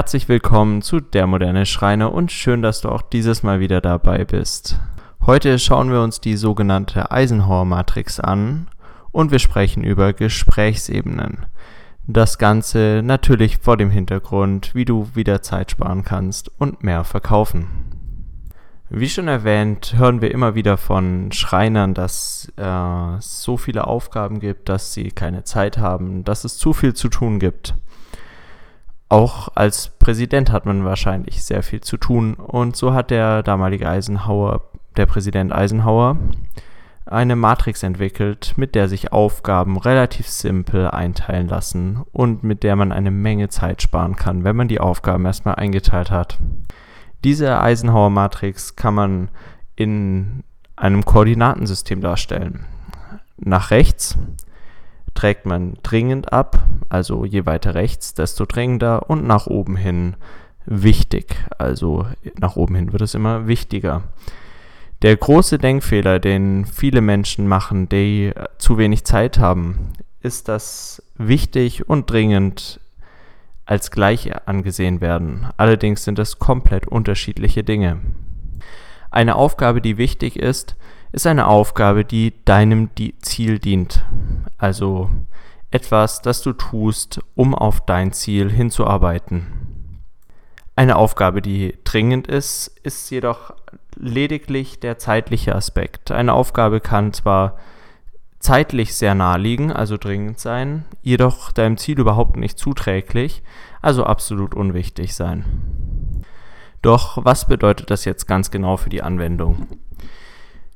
Herzlich willkommen zu Der moderne Schreiner und schön, dass du auch dieses Mal wieder dabei bist. Heute schauen wir uns die sogenannte Eisenhower-Matrix an und wir sprechen über Gesprächsebenen. Das Ganze natürlich vor dem Hintergrund, wie du wieder Zeit sparen kannst und mehr verkaufen. Wie schon erwähnt, hören wir immer wieder von Schreinern, dass äh, es so viele Aufgaben gibt, dass sie keine Zeit haben, dass es zu viel zu tun gibt auch als Präsident hat man wahrscheinlich sehr viel zu tun. Und so hat der damalige Eisenhower, der Präsident Eisenhower, eine Matrix entwickelt, mit der sich Aufgaben relativ simpel einteilen lassen und mit der man eine Menge Zeit sparen kann, wenn man die Aufgaben erstmal eingeteilt hat. Diese Eisenhower-Matrix kann man in einem Koordinatensystem darstellen. Nach rechts trägt man dringend ab, also je weiter rechts, desto dringender und nach oben hin wichtig, also nach oben hin wird es immer wichtiger. Der große Denkfehler, den viele Menschen machen, die zu wenig Zeit haben, ist, dass wichtig und dringend als gleich angesehen werden. Allerdings sind es komplett unterschiedliche Dinge. Eine Aufgabe, die wichtig ist, ist eine Aufgabe, die deinem Ziel dient. Also etwas, das du tust, um auf dein Ziel hinzuarbeiten. Eine Aufgabe, die dringend ist, ist jedoch lediglich der zeitliche Aspekt. Eine Aufgabe kann zwar zeitlich sehr nahe liegen, also dringend sein, jedoch deinem Ziel überhaupt nicht zuträglich, also absolut unwichtig sein. Doch was bedeutet das jetzt ganz genau für die Anwendung?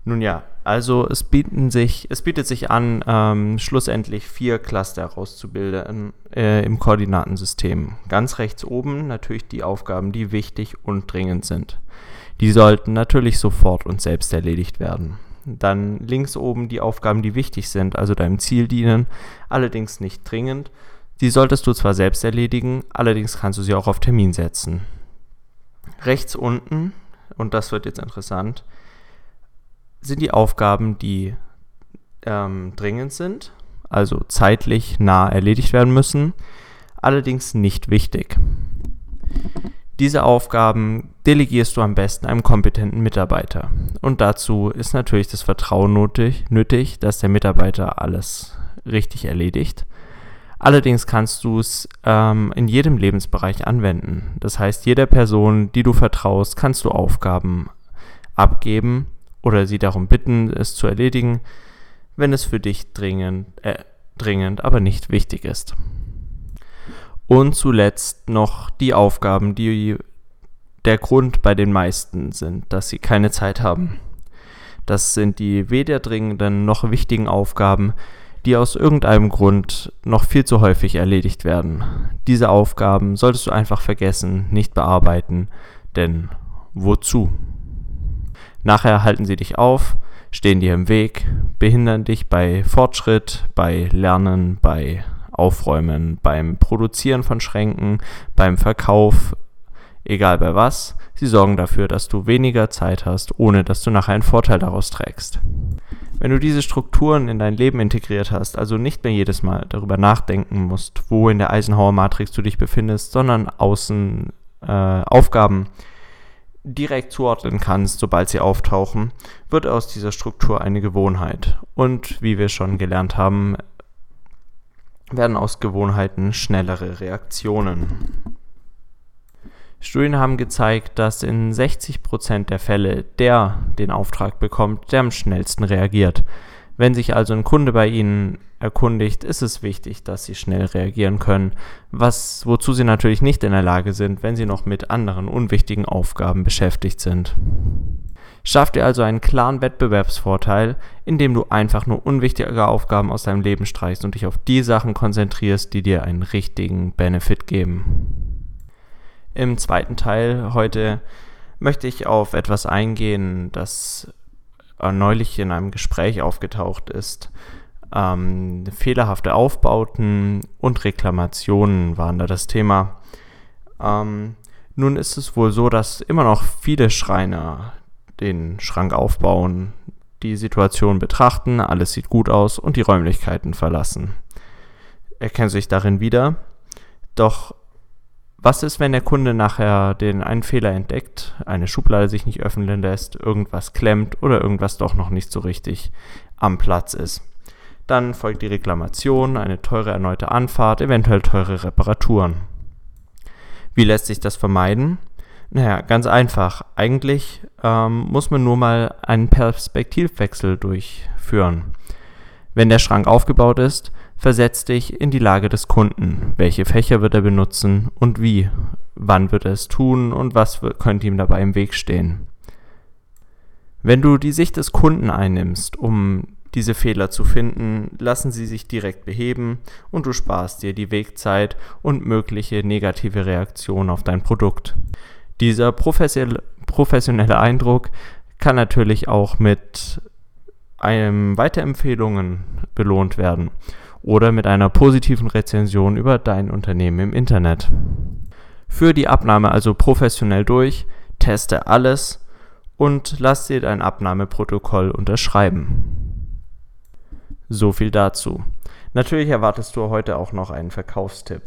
Nun ja, also es bieten sich, es bietet sich an, ähm, schlussendlich vier Cluster herauszubilden äh, im Koordinatensystem. Ganz rechts oben natürlich die Aufgaben, die wichtig und dringend sind. Die sollten natürlich sofort und selbst erledigt werden. Dann links oben die Aufgaben, die wichtig sind, also deinem Ziel dienen, allerdings nicht dringend. Die solltest du zwar selbst erledigen, allerdings kannst du sie auch auf Termin setzen. Rechts unten, und das wird jetzt interessant, sind die Aufgaben, die ähm, dringend sind, also zeitlich nah erledigt werden müssen, allerdings nicht wichtig. Diese Aufgaben delegierst du am besten einem kompetenten Mitarbeiter. Und dazu ist natürlich das Vertrauen nötig, nötig dass der Mitarbeiter alles richtig erledigt. Allerdings kannst du es ähm, in jedem Lebensbereich anwenden. Das heißt, jeder Person, die du vertraust, kannst du Aufgaben abgeben oder sie darum bitten, es zu erledigen, wenn es für dich dringend, äh, dringend, aber nicht wichtig ist. Und zuletzt noch die Aufgaben, die der Grund bei den meisten sind, dass sie keine Zeit haben. Das sind die weder dringenden noch wichtigen Aufgaben, die aus irgendeinem Grund noch viel zu häufig erledigt werden. Diese Aufgaben solltest du einfach vergessen, nicht bearbeiten, denn wozu? Nachher halten sie dich auf, stehen dir im Weg, behindern dich bei Fortschritt, bei Lernen, bei Aufräumen, beim Produzieren von Schränken, beim Verkauf, egal bei was. Sie sorgen dafür, dass du weniger Zeit hast, ohne dass du nachher einen Vorteil daraus trägst. Wenn du diese Strukturen in dein Leben integriert hast, also nicht mehr jedes Mal darüber nachdenken musst, wo in der Eisenhower Matrix du dich befindest, sondern außen äh, Aufgaben direkt zuordnen kannst, sobald sie auftauchen, wird aus dieser Struktur eine Gewohnheit. Und wie wir schon gelernt haben, werden aus Gewohnheiten schnellere Reaktionen. Studien haben gezeigt, dass in 60% der Fälle der den Auftrag bekommt, der am schnellsten reagiert. Wenn sich also ein Kunde bei Ihnen erkundigt, ist es wichtig, dass Sie schnell reagieren können, was, wozu Sie natürlich nicht in der Lage sind, wenn Sie noch mit anderen unwichtigen Aufgaben beschäftigt sind. Schaff dir also einen klaren Wettbewerbsvorteil, indem du einfach nur unwichtige Aufgaben aus deinem Leben streichst und dich auf die Sachen konzentrierst, die dir einen richtigen Benefit geben. Im zweiten Teil heute möchte ich auf etwas eingehen, das neulich in einem Gespräch aufgetaucht ist. Ähm, fehlerhafte Aufbauten und Reklamationen waren da das Thema. Ähm, nun ist es wohl so, dass immer noch viele Schreiner den Schrank aufbauen, die Situation betrachten, alles sieht gut aus und die Räumlichkeiten verlassen. Erkennen sich darin wieder. Doch was ist, wenn der Kunde nachher den einen Fehler entdeckt, eine Schublade sich nicht öffnen lässt, irgendwas klemmt oder irgendwas doch noch nicht so richtig am Platz ist? Dann folgt die Reklamation, eine teure erneute Anfahrt, eventuell teure Reparaturen. Wie lässt sich das vermeiden? Naja, ganz einfach. Eigentlich ähm, muss man nur mal einen Perspektivwechsel durchführen. Wenn der Schrank aufgebaut ist, versetz dich in die Lage des Kunden. Welche Fächer wird er benutzen und wie? Wann wird er es tun und was könnte ihm dabei im Weg stehen? Wenn du die Sicht des Kunden einnimmst, um diese Fehler zu finden, lassen sie sich direkt beheben und du sparst dir die Wegzeit und mögliche negative Reaktionen auf dein Produkt. Dieser professionelle Eindruck kann natürlich auch mit einem Weiterempfehlungen belohnt werden oder mit einer positiven Rezension über dein Unternehmen im Internet. Führe die Abnahme also professionell durch, teste alles und lass dir dein Abnahmeprotokoll unterschreiben. So viel dazu. Natürlich erwartest du heute auch noch einen Verkaufstipp.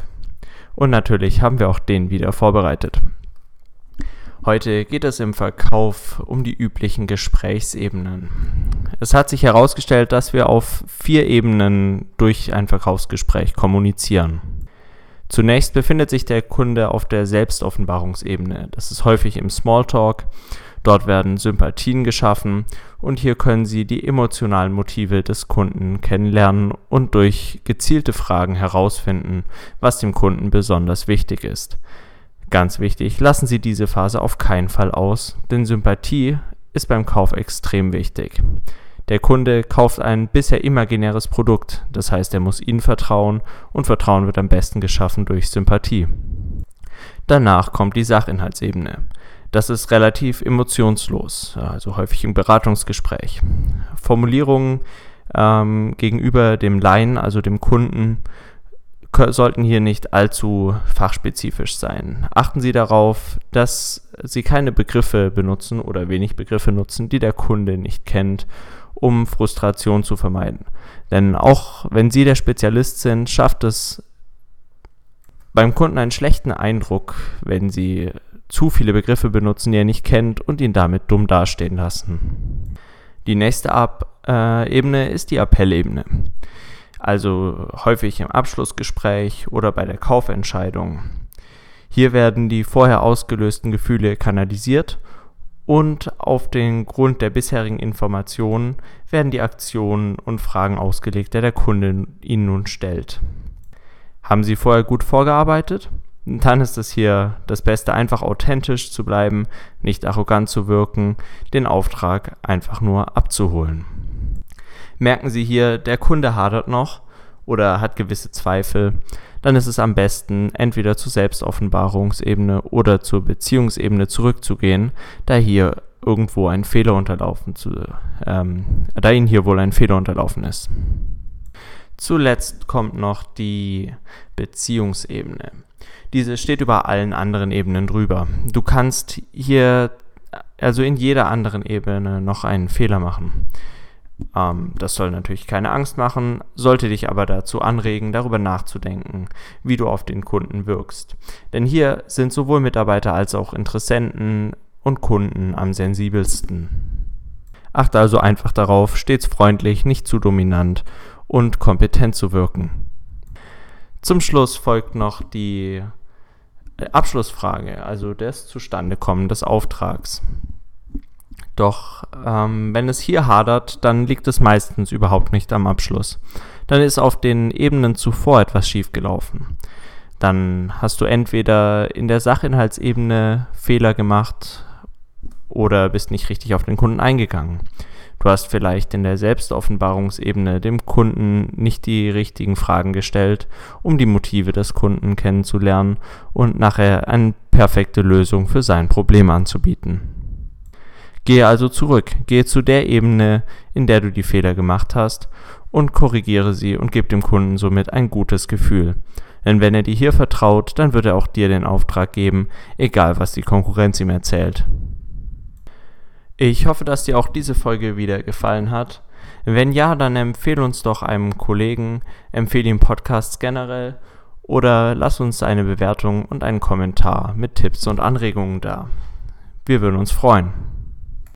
Und natürlich haben wir auch den wieder vorbereitet. Heute geht es im Verkauf um die üblichen Gesprächsebenen. Es hat sich herausgestellt, dass wir auf vier Ebenen durch ein Verkaufsgespräch kommunizieren. Zunächst befindet sich der Kunde auf der Selbstoffenbarungsebene. Das ist häufig im Smalltalk. Dort werden Sympathien geschaffen und hier können Sie die emotionalen Motive des Kunden kennenlernen und durch gezielte Fragen herausfinden, was dem Kunden besonders wichtig ist. Ganz wichtig, lassen Sie diese Phase auf keinen Fall aus, denn Sympathie ist beim Kauf extrem wichtig. Der Kunde kauft ein bisher imaginäres Produkt, das heißt, er muss Ihnen vertrauen und Vertrauen wird am besten geschaffen durch Sympathie. Danach kommt die Sachinhaltsebene. Das ist relativ emotionslos, also häufig im Beratungsgespräch. Formulierungen ähm, gegenüber dem Laien, also dem Kunden, sollten hier nicht allzu fachspezifisch sein. Achten Sie darauf, dass Sie keine Begriffe benutzen oder wenig Begriffe nutzen, die der Kunde nicht kennt, um Frustration zu vermeiden. Denn auch wenn Sie der Spezialist sind, schafft es beim Kunden einen schlechten Eindruck, wenn Sie zu viele Begriffe benutzen, die er nicht kennt und ihn damit dumm dastehen lassen. Die nächste Ab äh, Ebene ist die Appellebene also häufig im Abschlussgespräch oder bei der Kaufentscheidung. Hier werden die vorher ausgelösten Gefühle kanalisiert und auf den Grund der bisherigen Informationen werden die Aktionen und Fragen ausgelegt, der der Kunde Ihnen nun stellt. Haben Sie vorher gut vorgearbeitet? Dann ist es hier das Beste, einfach authentisch zu bleiben, nicht arrogant zu wirken, den Auftrag einfach nur abzuholen merken Sie hier, der Kunde hadert noch oder hat gewisse Zweifel, dann ist es am besten, entweder zur Selbstoffenbarungsebene oder zur Beziehungsebene zurückzugehen, da hier irgendwo ein Fehler unterlaufen zu, ähm, da Ihnen hier wohl ein Fehler unterlaufen ist. Zuletzt kommt noch die Beziehungsebene. Diese steht über allen anderen Ebenen drüber. Du kannst hier also in jeder anderen Ebene noch einen Fehler machen. Ähm, das soll natürlich keine Angst machen, sollte dich aber dazu anregen, darüber nachzudenken, wie du auf den Kunden wirkst. Denn hier sind sowohl Mitarbeiter als auch Interessenten und Kunden am sensibelsten. Achte also einfach darauf, stets freundlich, nicht zu dominant und kompetent zu wirken. Zum Schluss folgt noch die Abschlussfrage, also das Zustandekommen des Auftrags. Doch ähm, wenn es hier hadert, dann liegt es meistens überhaupt nicht am Abschluss. Dann ist auf den Ebenen zuvor etwas schiefgelaufen. Dann hast du entweder in der Sachinhaltsebene Fehler gemacht oder bist nicht richtig auf den Kunden eingegangen. Du hast vielleicht in der Selbstoffenbarungsebene dem Kunden nicht die richtigen Fragen gestellt, um die Motive des Kunden kennenzulernen und nachher eine perfekte Lösung für sein Problem anzubieten. Gehe also zurück, gehe zu der Ebene, in der du die Fehler gemacht hast und korrigiere sie und gib dem Kunden somit ein gutes Gefühl. Denn wenn er dir hier vertraut, dann wird er auch dir den Auftrag geben, egal was die Konkurrenz ihm erzählt. Ich hoffe, dass dir auch diese Folge wieder gefallen hat. Wenn ja, dann empfehle uns doch einem Kollegen, empfehle ihm Podcasts generell oder lass uns eine Bewertung und einen Kommentar mit Tipps und Anregungen da. Wir würden uns freuen.